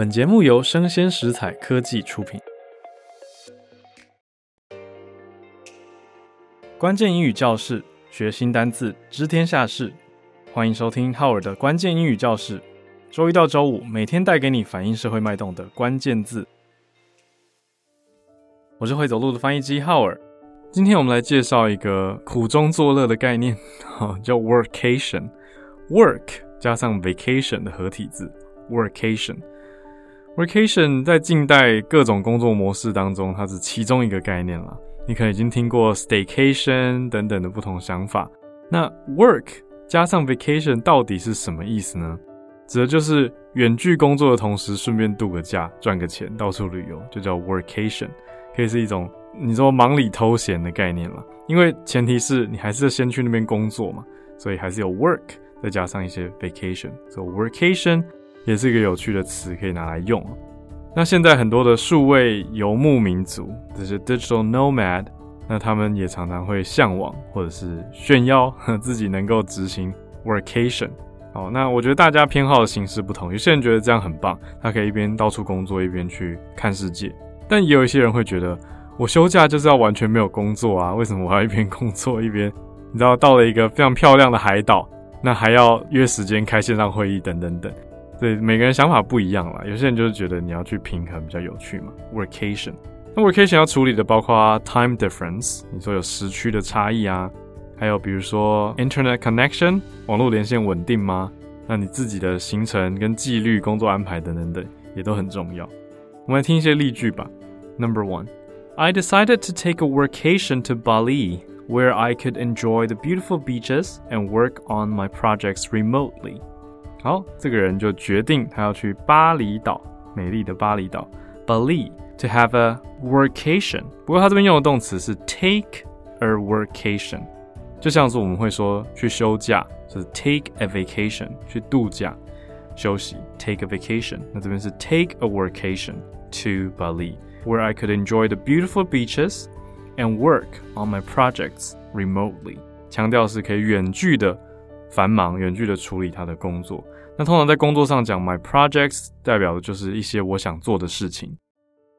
本节目由生鲜食材科技出品。关键英语教室，学新单字，知天下事。欢迎收听浩尔的关键英语教室。周一到周五，每天带给你反映社会脉动的关键字。我是会走路的翻译机浩尔。今天我们来介绍一个苦中作乐的概念，叫 workation。work 加上 vacation 的合体字，workation。Vacation 在近代各种工作模式当中，它是其中一个概念了。你可能已经听过 Staycation 等等的不同想法。那 Work 加上 Vacation 到底是什么意思呢？指的就是远距工作的同时，顺便度个假，赚个钱，到处旅游，就叫 Workation。可以是一种你说忙里偷闲的概念了。因为前提是你还是先去那边工作嘛，所以还是有 Work 再加上一些 Vacation，所以 Workation。也是一个有趣的词，可以拿来用。那现在很多的数位游牧民族，这些 digital nomad，那他们也常常会向往或者是炫耀 自己能够执行 workation。好，那我觉得大家偏好的形式不同，有些人觉得这样很棒，他可以一边到处工作一边去看世界。但也有一些人会觉得，我休假就是要完全没有工作啊，为什么我要一边工作一边，你知道到了一个非常漂亮的海岛，那还要约时间开线上会议等等等。对，每个人想法不一样啦，有些人就是觉得你要去平衡比较有趣嘛。Workation，那 Workation 要处理的包括 time difference，你说有时区的差异啊，还有比如说 internet connection，网络连线稳定吗？那你自己的行程跟纪律、工作安排等等等也都很重要。我们来听一些例句吧。Number one，I decided to take a workation to Bali, where I could enjoy the beautiful beaches and work on my projects remotely. 好，这个人就决定他要去巴厘岛，美丽的巴厘岛，Bali to have a workation。不过他这边用的动词是 take a workation，就像是我们会说去休假，就是 take a vacation，去度假休息，take a vacation。那这边是 take a workation to Bali，where I could enjoy the beautiful beaches and work on my projects remotely。强调是可以远距的。 繁忙远距的处理他的工作，那通常在工作上讲，my projects 代表的就是一些我想做的事情，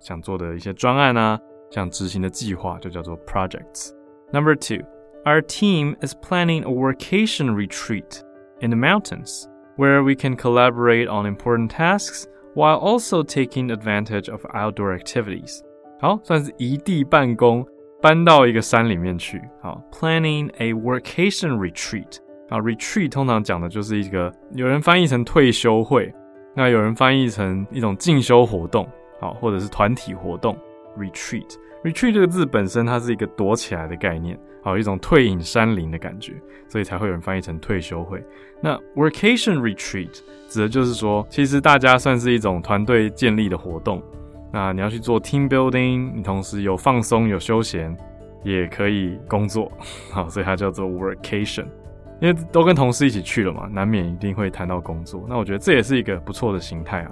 想做的一些专案啊，想执行的计划就叫做 projects。Number two, our team is planning a workation retreat in the mountains where we can collaborate on important tasks while also taking advantage of outdoor activities。好，算是移地办公，搬到一个山里面去。好，planning a workation retreat。 啊，retreat 通常讲的就是一个，有人翻译成退休会，那有人翻译成一种进修活动，好，或者是团体活动。retreat，retreat 这个字本身它是一个躲起来的概念，好，一种退隐山林的感觉，所以才会有人翻译成退休会。那 workation retreat 指的就是说，其实大家算是一种团队建立的活动，那你要去做 team building，你同时有放松有休闲，也可以工作，好，所以它叫做 workation。因为都跟同事一起去了嘛，难免一定会谈到工作。那我觉得这也是一个不错的形态啊。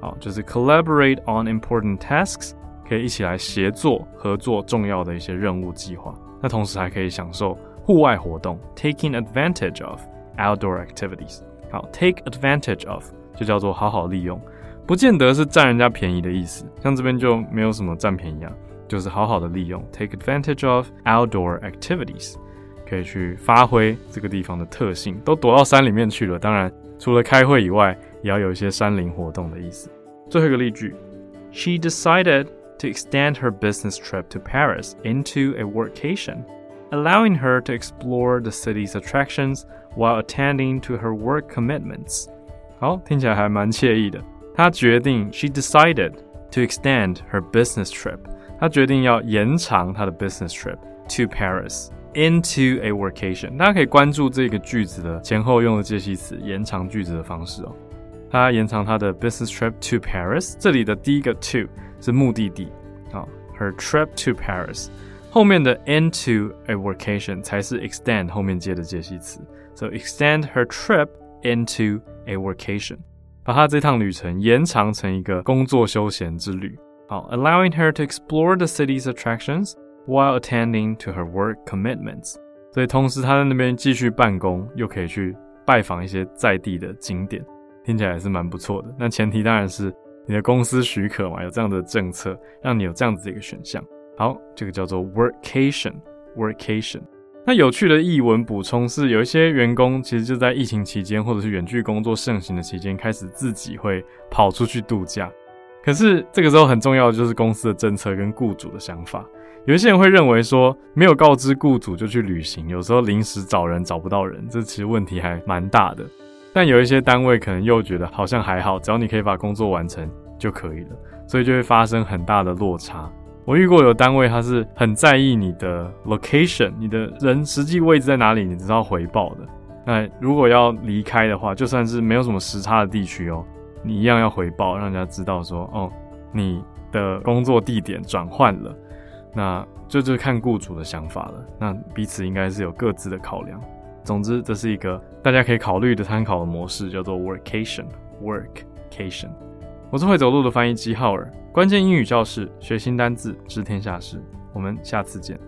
好，就是 collaborate on important tasks，可以一起来协作合作重要的一些任务计划。那同时还可以享受户外活动，taking advantage of outdoor activities。好，take advantage of 就叫做好好利用，不见得是占人家便宜的意思。像这边就没有什么占便宜啊，就是好好的利用，take advantage of outdoor activities。可以去发挥这个地方的特性，都躲到山里面去了。当然，除了开会以外，也要有一些山林活动的意思。最后一个例句：She decided to extend her business trip to Paris into a workation, allowing her to explore the city's attractions while attending to her work commitments。好，听起来还蛮惬意的。她决定，She decided to extend her business trip。她决定要延长她的 business trip to Paris。 Into a workation，大家可以关注这个句子的前后用的介系词，延长句子的方式哦。 他延长他的 business trip to Paris。这里的第一个 to 是目的地，好，her trip to Paris。后面的 into a workation 才是 extend 后面接的介系词，so extend her trip into a workation，把他这趟旅程延长成一个工作休闲之旅。好，allowing her to explore the city's attractions while attending to her work commitments。所以同时他在那边继续办公，又可以去拜访一些在地的景点，听起来也是蛮不错的。那前提当然是你的公司许可嘛，有这样的政策，让你有这样子的一个选项。好，这个叫做 workcation，workation。Workation。那有趣的译文补充是，有一些员工其实就在疫情期间，或者是远距工作盛行的期间，开始自己会跑出去度假。可是这个时候很重要的就是公司的政策跟雇主的想法。有一些人会认为说，没有告知雇主就去旅行，有时候临时找人找不到人，这其实问题还蛮大的。但有一些单位可能又觉得好像还好，只要你可以把工作完成就可以了，所以就会发生很大的落差。我遇过有单位，他是很在意你的 location，你的人实际位置在哪里，你知道回报的。那如果要离开的话，就算是没有什么时差的地区哦，你一样要回报，让人家知道说，哦，你的工作地点转换了。那这就，就看雇主的想法了。那彼此应该是有各自的考量。总之，这是一个大家可以考虑的参考的模式，叫做 workcation，workcation。我是会走路的翻译机浩尔。关键英语教室，学新单字，知天下事。我们下次见。